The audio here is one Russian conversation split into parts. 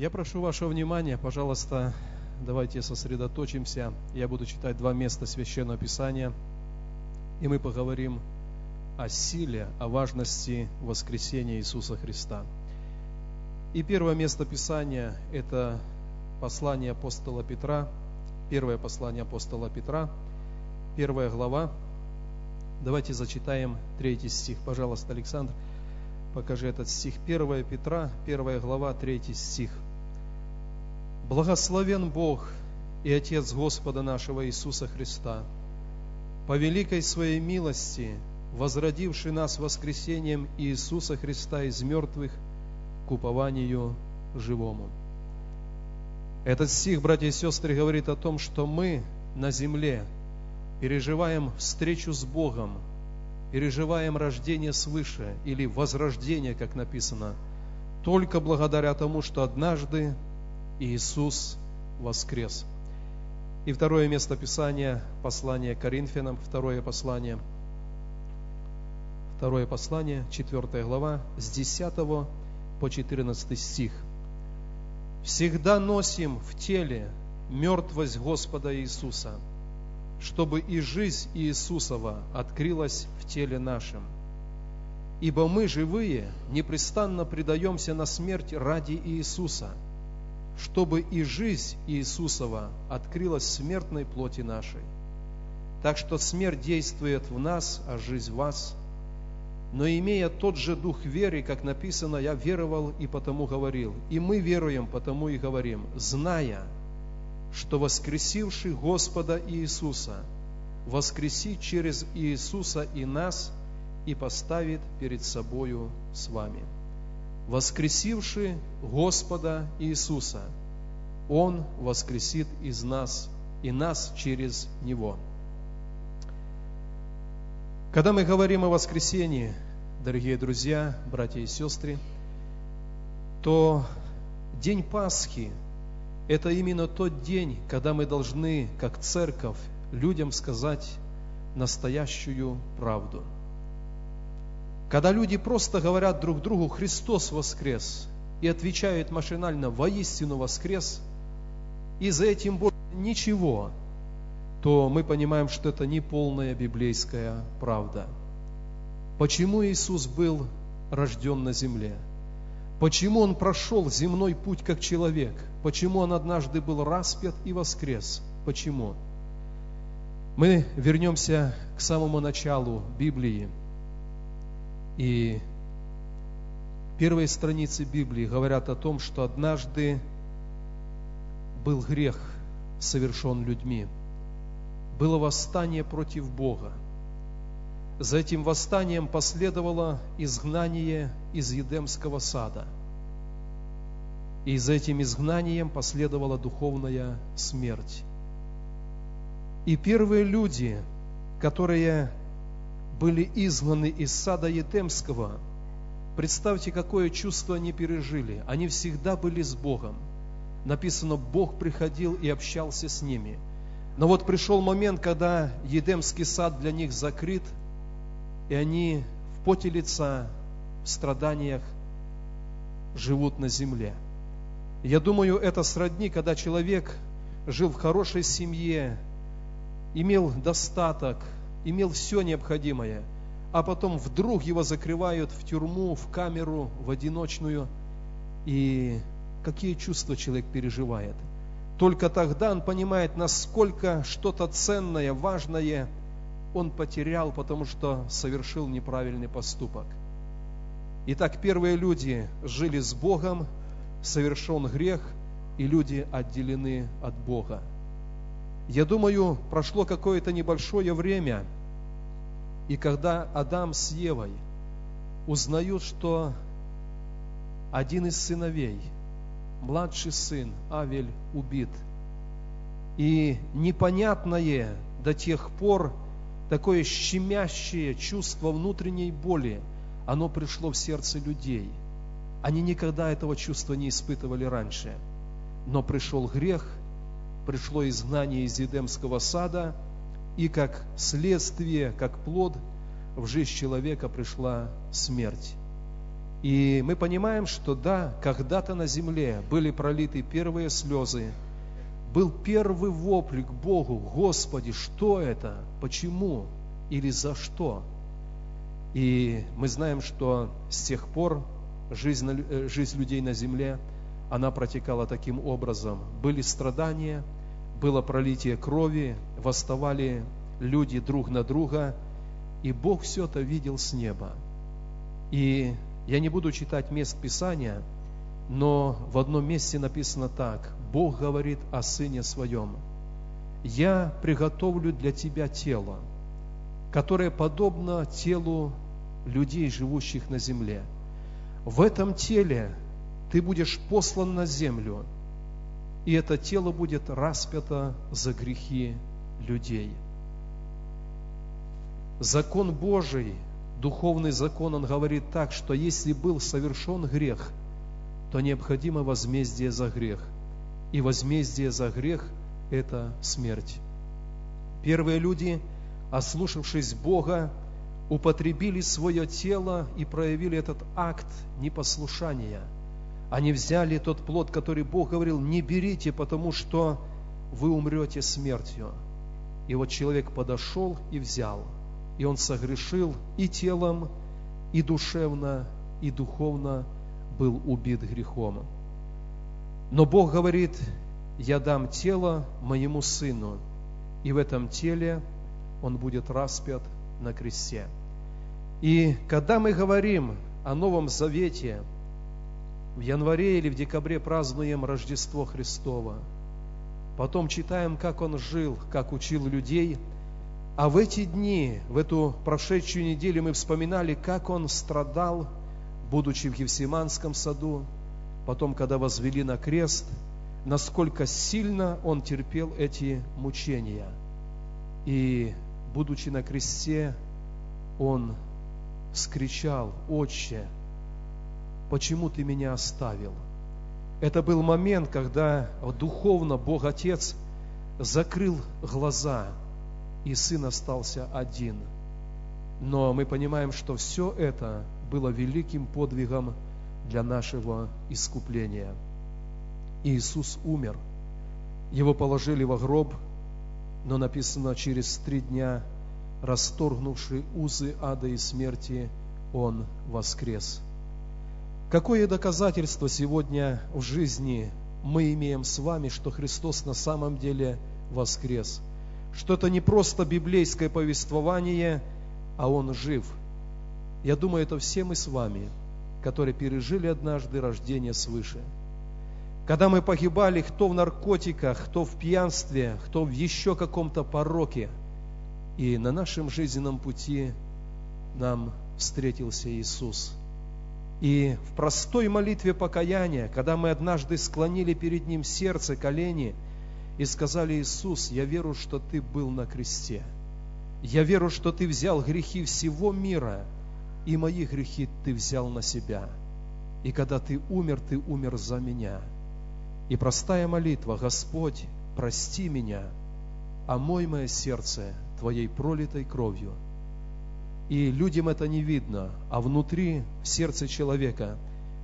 Я прошу вашего внимания, пожалуйста, давайте сосредоточимся. Я буду читать два места Священного Писания, и мы поговорим о силе, о важности воскресения Иисуса Христа. И первое место Писания – это послание апостола Петра, первое послание апостола Петра, первая глава. Давайте зачитаем третий стих. Пожалуйста, Александр, покажи этот стих. Первая Петра, первая глава, третий стих. Благословен Бог и Отец Господа нашего Иисуса Христа, по великой своей милости, возродивший нас воскресением Иисуса Христа из мертвых к упованию живому. Этот стих, братья и сестры, говорит о том, что мы на земле переживаем встречу с Богом, переживаем рождение свыше или возрождение, как написано, только благодаря тому, что однажды Иисус воскрес. И второе место Писания, послание Коринфянам, второе послание, второе послание, четвертая глава, с 10 по 14 стих – всегда носим в теле мертвость Господа Иисуса, чтобы и жизнь Иисусова открылась в теле нашем. Ибо мы, живые, непрестанно предаемся на смерть ради Иисуса, чтобы и жизнь Иисусова открылась в смертной плоти нашей. Так что смерть действует в нас, а жизнь в вас – но имея тот же дух веры, как написано, я веровал и потому говорил. И мы веруем, потому и говорим, зная, что воскресивший Господа Иисуса воскресит через Иисуса и нас и поставит перед собою с вами. Воскресивший Господа Иисуса, Он воскресит из нас и нас через Него. Когда мы говорим о воскресении, дорогие друзья, братья и сестры, то день Пасхи – это именно тот день, когда мы должны, как церковь, людям сказать настоящую правду. Когда люди просто говорят друг другу «Христос воскрес» и отвечают машинально «Воистину воскрес», и за этим больше ничего, то мы понимаем, что это не полная библейская правда. Почему Иисус был рожден на земле? Почему Он прошел земной путь как человек? Почему Он однажды был распят и воскрес? Почему? Мы вернемся к самому началу Библии. И первые страницы Библии говорят о том, что однажды был грех совершен людьми – было восстание против Бога. За этим восстанием последовало изгнание из Едемского сада. И за этим изгнанием последовала духовная смерть. И первые люди, которые были изгнаны из сада Едемского, представьте, какое чувство они пережили. Они всегда были с Богом. Написано, Бог приходил и общался с ними – но вот пришел момент, когда Едемский сад для них закрыт, и они в поте лица, в страданиях живут на земле. Я думаю, это сродни, когда человек жил в хорошей семье, имел достаток, имел все необходимое, а потом вдруг его закрывают в тюрьму, в камеру, в одиночную, и какие чувства человек переживает – только тогда он понимает, насколько что-то ценное, важное он потерял, потому что совершил неправильный поступок. Итак, первые люди жили с Богом, совершен грех, и люди отделены от Бога. Я думаю, прошло какое-то небольшое время, и когда Адам с Евой узнают, что один из сыновей – младший сын Авель убит. И непонятное до тех пор такое щемящее чувство внутренней боли, оно пришло в сердце людей. Они никогда этого чувства не испытывали раньше. Но пришел грех, пришло изгнание из Едемского сада, и как следствие, как плод, в жизнь человека пришла смерть. И мы понимаем, что да, когда-то на земле были пролиты первые слезы, был первый вопль к Богу, Господи, что это, почему или за что? И мы знаем, что с тех пор жизнь, э, жизнь людей на земле, она протекала таким образом. Были страдания, было пролитие крови, восставали люди друг на друга, и Бог все это видел с неба. И я не буду читать мест Писания, но в одном месте написано так. Бог говорит о Сыне Своем. «Я приготовлю для тебя тело, которое подобно телу людей, живущих на земле. В этом теле ты будешь послан на землю, и это тело будет распято за грехи людей». Закон Божий – духовный закон, он говорит так, что если был совершен грех, то необходимо возмездие за грех. И возмездие за грех – это смерть. Первые люди, ослушавшись Бога, употребили свое тело и проявили этот акт непослушания. Они взяли тот плод, который Бог говорил, не берите, потому что вы умрете смертью. И вот человек подошел и взял – и он согрешил и телом, и душевно, и духовно был убит грехом. Но Бог говорит, я дам тело моему сыну, и в этом теле он будет распят на кресте. И когда мы говорим о Новом Завете, в январе или в декабре празднуем Рождество Христово, потом читаем, как он жил, как учил людей – а в эти дни, в эту прошедшую неделю мы вспоминали, как он страдал, будучи в Евсиманском саду, потом, когда возвели на крест, насколько сильно он терпел эти мучения. И, будучи на кресте, он скричал, «Отче, почему ты меня оставил?» Это был момент, когда духовно Бог Отец закрыл глаза – и сын остался один. Но мы понимаем, что все это было великим подвигом для нашего искупления. Иисус умер. Его положили во гроб, но написано, через три дня, расторгнувший узы ада и смерти, Он воскрес. Какое доказательство сегодня в жизни мы имеем с вами, что Христос на самом деле воскрес – что это не просто библейское повествование, а Он жив. Я думаю, это все мы с вами, которые пережили однажды рождение свыше. Когда мы погибали, кто в наркотиках, кто в пьянстве, кто в еще каком-то пороке, и на нашем жизненном пути нам встретился Иисус. И в простой молитве покаяния, когда мы однажды склонили перед Ним сердце, колени – и сказали, Иисус, я верю, что Ты был на кресте. Я верю, что Ты взял грехи всего мира, и мои грехи Ты взял на себя. И когда Ты умер, Ты умер за меня. И простая молитва, Господь, прости меня, омой мое сердце Твоей пролитой кровью. И людям это не видно, а внутри, в сердце человека,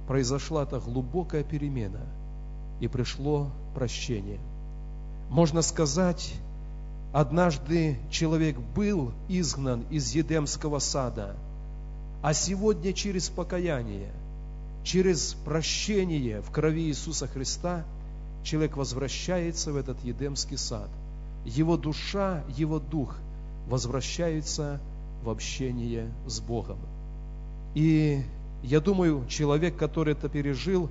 произошла эта глубокая перемена, и пришло прощение – можно сказать, однажды человек был изгнан из Едемского сада, а сегодня через покаяние, через прощение в крови Иисуса Христа человек возвращается в этот Едемский сад. Его душа, его дух возвращаются общение с Богом. И я думаю, человек, который это пережил,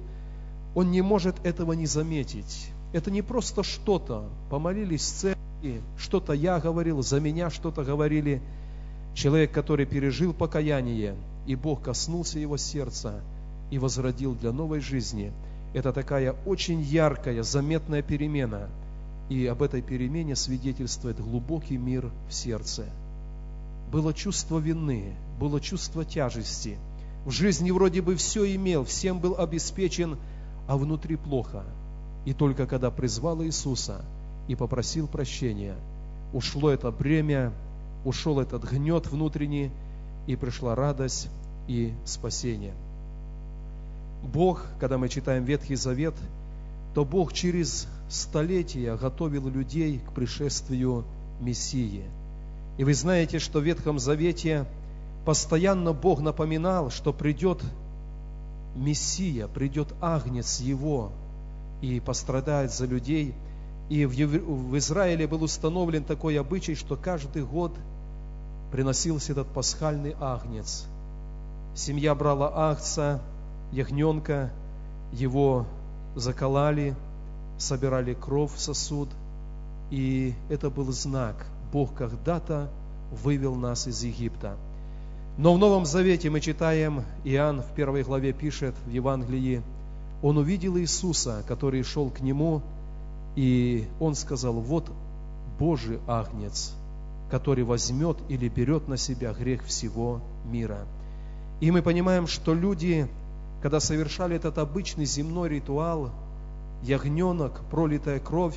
он не может этого не заметить. Это не просто что-то. Помолились в церкви, что-то я говорил, за меня что-то говорили. Человек, который пережил покаяние, и Бог коснулся его сердца и возродил для новой жизни. Это такая очень яркая, заметная перемена. И об этой перемене свидетельствует глубокий мир в сердце. Было чувство вины, было чувство тяжести. В жизни вроде бы все имел, всем был обеспечен, а внутри плохо – и только когда призвал Иисуса и попросил прощения, ушло это бремя, ушел этот гнет внутренний, и пришла радость и спасение. Бог, когда мы читаем Ветхий Завет, то Бог через столетия готовил людей к пришествию Мессии. И вы знаете, что в Ветхом Завете постоянно Бог напоминал, что придет Мессия, придет Агнец Его и пострадает за людей. И в Израиле был установлен такой обычай, что каждый год приносился этот пасхальный Агнец. Семья брала Агца, ягненка, его заколали, собирали кровь в сосуд, и это был знак. Бог когда-то вывел нас из Египта. Но в Новом Завете мы читаем, Иоанн в первой главе пишет в Евангелии, он увидел Иисуса, который шел к нему, и он сказал, вот Божий Агнец, который возьмет или берет на себя грех всего мира. И мы понимаем, что люди, когда совершали этот обычный земной ритуал, ягненок, пролитая кровь,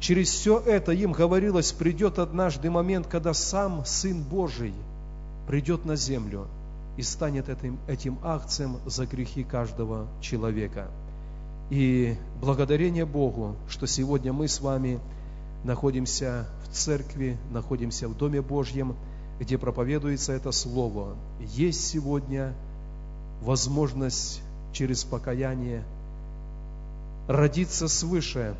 через все это им говорилось, придет однажды момент, когда сам Сын Божий – придет на землю и станет этим, этим акцием за грехи каждого человека. И благодарение Богу, что сегодня мы с вами находимся в церкви, находимся в Доме Божьем, где проповедуется это Слово. Есть сегодня возможность через покаяние родиться свыше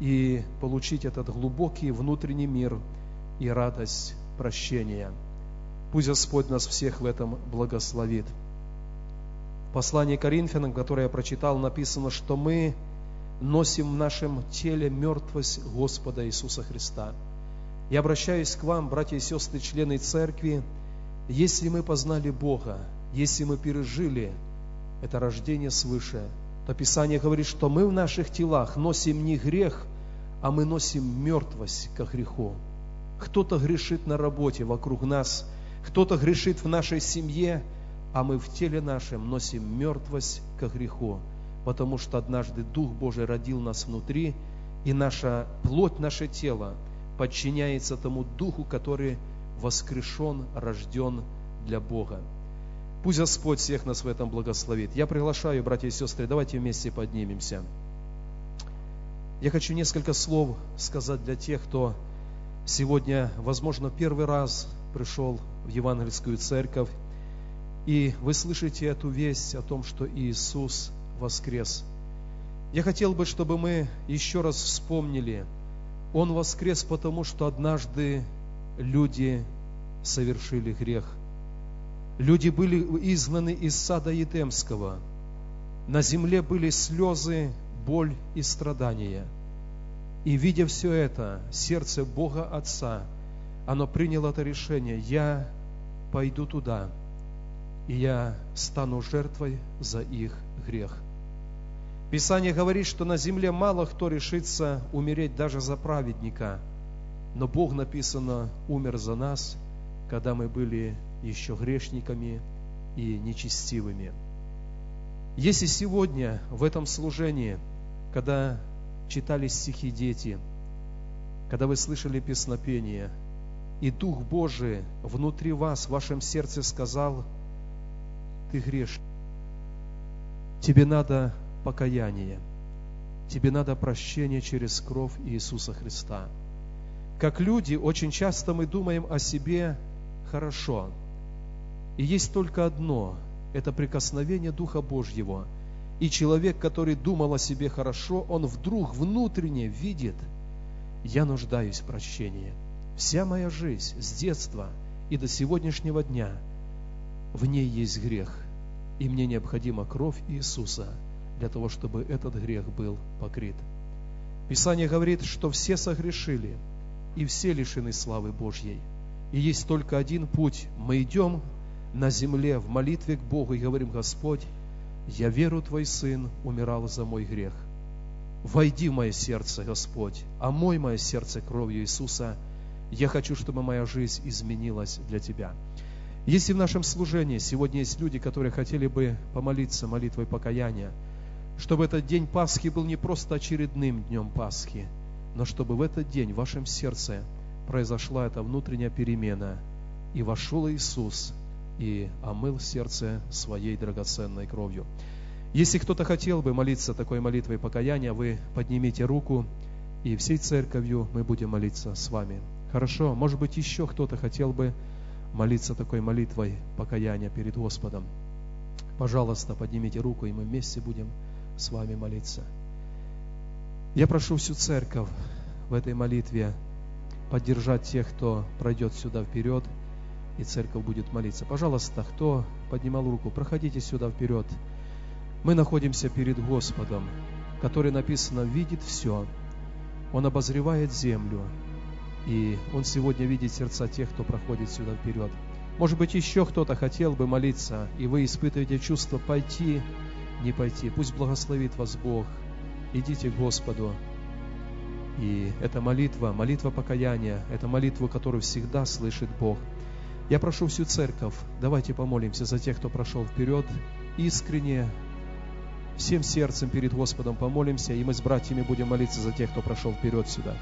и получить этот глубокий внутренний мир и радость прощения. Пусть Господь нас всех в этом благословит. В послании Коринфянам, которое я прочитал, написано, что мы носим в нашем теле мертвость Господа Иисуса Христа. Я обращаюсь к вам, братья и сестры, члены церкви, если мы познали Бога, если мы пережили это рождение свыше, то Писание говорит, что мы в наших телах носим не грех, а мы носим мертвость ко греху. Кто-то грешит на работе вокруг нас – кто-то грешит в нашей семье, а мы в теле нашем носим мертвость ко греху, потому что однажды Дух Божий родил нас внутри, и наша плоть, наше тело подчиняется тому Духу, который воскрешен, рожден для Бога. Пусть Господь всех нас в этом благословит. Я приглашаю, братья и сестры, давайте вместе поднимемся. Я хочу несколько слов сказать для тех, кто сегодня, возможно, первый раз пришел в евангельскую церковь, и вы слышите эту весть о том, что Иисус воскрес. Я хотел бы, чтобы мы еще раз вспомнили, Он воскрес, потому что однажды люди совершили грех. Люди были изгнаны из сада Едемского. На земле были слезы, боль и страдания. И видя все это, сердце Бога Отца – оно приняло это решение. Я пойду туда, и я стану жертвой за их грех. Писание говорит, что на земле мало кто решится умереть даже за праведника, но Бог, написано, умер за нас, когда мы были еще грешниками и нечестивыми. Если сегодня в этом служении, когда читали стихи дети, когда вы слышали песнопение – и Дух Божий внутри вас, в вашем сердце сказал, ты грешный. Тебе надо покаяние. Тебе надо прощение через кровь Иисуса Христа. Как люди, очень часто мы думаем о себе хорошо. И есть только одно – это прикосновение Духа Божьего. И человек, который думал о себе хорошо, он вдруг внутренне видит, я нуждаюсь в прощении – Вся моя жизнь с детства и до сегодняшнего дня, в ней есть грех, и мне необходима кровь Иисуса для того, чтобы этот грех был покрыт. Писание говорит, что все согрешили, и все лишены славы Божьей. И есть только один путь. Мы идем на земле в молитве к Богу и говорим, Господь, я веру Твой Сын умирал за мой грех. Войди в мое сердце, Господь, омой мое сердце кровью Иисуса – я хочу, чтобы моя жизнь изменилась для Тебя. Если в нашем служении сегодня есть люди, которые хотели бы помолиться молитвой покаяния, чтобы этот день Пасхи был не просто очередным днем Пасхи, но чтобы в этот день в вашем сердце произошла эта внутренняя перемена, и вошел Иисус и омыл сердце своей драгоценной кровью. Если кто-то хотел бы молиться такой молитвой покаяния, вы поднимите руку, и всей церковью мы будем молиться с вами. Хорошо? Может быть, еще кто-то хотел бы молиться такой молитвой покаяния перед Господом. Пожалуйста, поднимите руку, и мы вместе будем с вами молиться. Я прошу всю церковь в этой молитве поддержать тех, кто пройдет сюда вперед, и церковь будет молиться. Пожалуйста, кто поднимал руку, проходите сюда вперед. Мы находимся перед Господом, который написано видит все. Он обозревает землю, и Он сегодня видит сердца тех, кто проходит сюда вперед. Может быть, еще кто-то хотел бы молиться, и вы испытываете чувство пойти, не пойти. Пусть благословит вас Бог. Идите к Господу. И эта молитва, молитва покаяния, это молитва, которую всегда слышит Бог. Я прошу всю церковь, давайте помолимся за тех, кто прошел вперед, искренне, всем сердцем перед Господом помолимся, и мы с братьями будем молиться за тех, кто прошел вперед сюда.